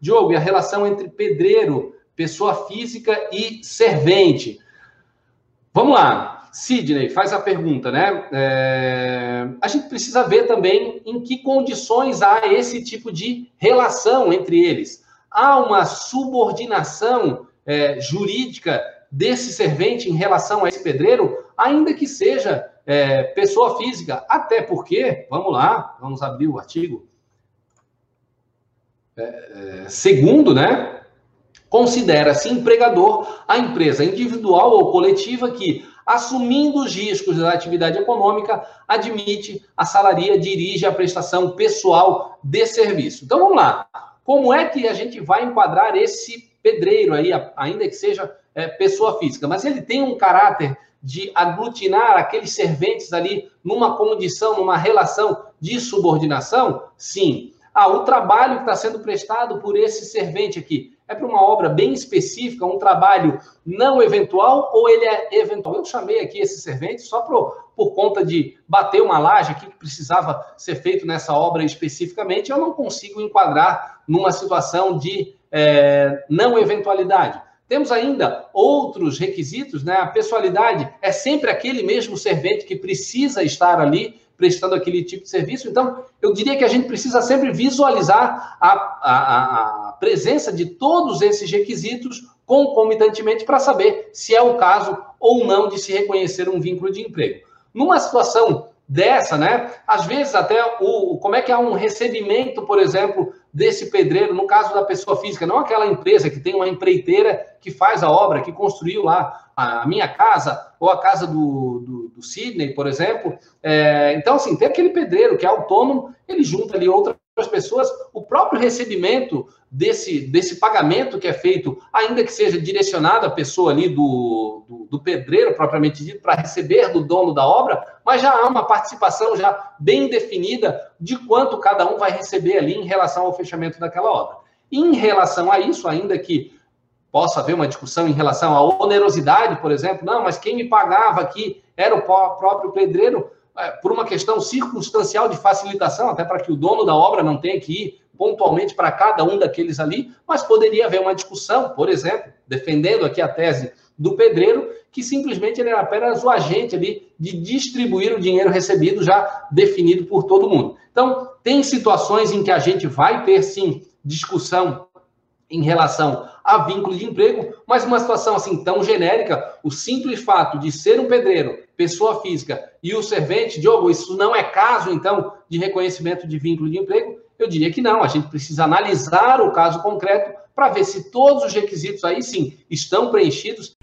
Diogo, e a relação entre pedreiro, pessoa física e servente? Vamos lá. Sidney faz a pergunta, né? É... A gente precisa ver também em que condições há esse tipo de relação entre eles. Há uma subordinação é, jurídica desse servente em relação a esse pedreiro, ainda que seja é, pessoa física. Até porque, vamos lá, vamos abrir o artigo. Segundo, né? Considera-se empregador a empresa individual ou coletiva que, assumindo os riscos da atividade econômica, admite, assalaria, dirige a prestação pessoal de serviço. Então vamos lá. Como é que a gente vai enquadrar esse pedreiro aí, ainda que seja é, pessoa física? Mas ele tem um caráter de aglutinar aqueles serventes ali numa condição, numa relação de subordinação? Sim. Ah, o trabalho que está sendo prestado por esse servente aqui é para uma obra bem específica, um trabalho não eventual ou ele é eventual? Eu chamei aqui esse servente só por, por conta de bater uma laje aqui que precisava ser feito nessa obra especificamente, eu não consigo enquadrar numa situação de é, não eventualidade. Temos ainda outros requisitos, né? A pessoalidade é sempre aquele mesmo servente que precisa estar ali prestando aquele tipo de serviço. Então, eu diria que a gente precisa sempre visualizar a, a, a presença de todos esses requisitos concomitantemente para saber se é o caso ou não de se reconhecer um vínculo de emprego. Numa situação dessa, né? Às vezes até o como é que há um recebimento, por exemplo, desse pedreiro, no caso da pessoa física, não aquela empresa que tem uma empreiteira que faz a obra, que construiu lá a minha casa ou a casa do, do, do Sidney, por exemplo. É, então, assim, tem aquele pedreiro que é autônomo, ele junta ali outras pessoas, o próprio recebimento desse, desse pagamento que é feito, ainda que seja direcionado à pessoa ali do, do, do pedreiro, propriamente dito, para receber do dono da obra, mas já há uma participação já bem definida de quanto cada um vai receber ali em relação ao fechamento daquela obra. Em relação a isso, ainda que possa haver uma discussão em relação à onerosidade, por exemplo, não, mas quem me pagava aqui era o próprio pedreiro, por uma questão circunstancial de facilitação, até para que o dono da obra não tenha que ir pontualmente para cada um daqueles ali, mas poderia haver uma discussão, por exemplo, defendendo aqui a tese do pedreiro, que simplesmente ele era apenas o agente ali de distribuir o dinheiro recebido já definido por todo mundo. Então, tem situações em que a gente vai ter sim discussão em relação a vínculo de emprego, mas uma situação assim tão genérica, o simples fato de ser um pedreiro, pessoa física, e o servente, Diogo, isso não é caso, então, de reconhecimento de vínculo de emprego? Eu diria que não, a gente precisa analisar o caso concreto para ver se todos os requisitos aí sim estão preenchidos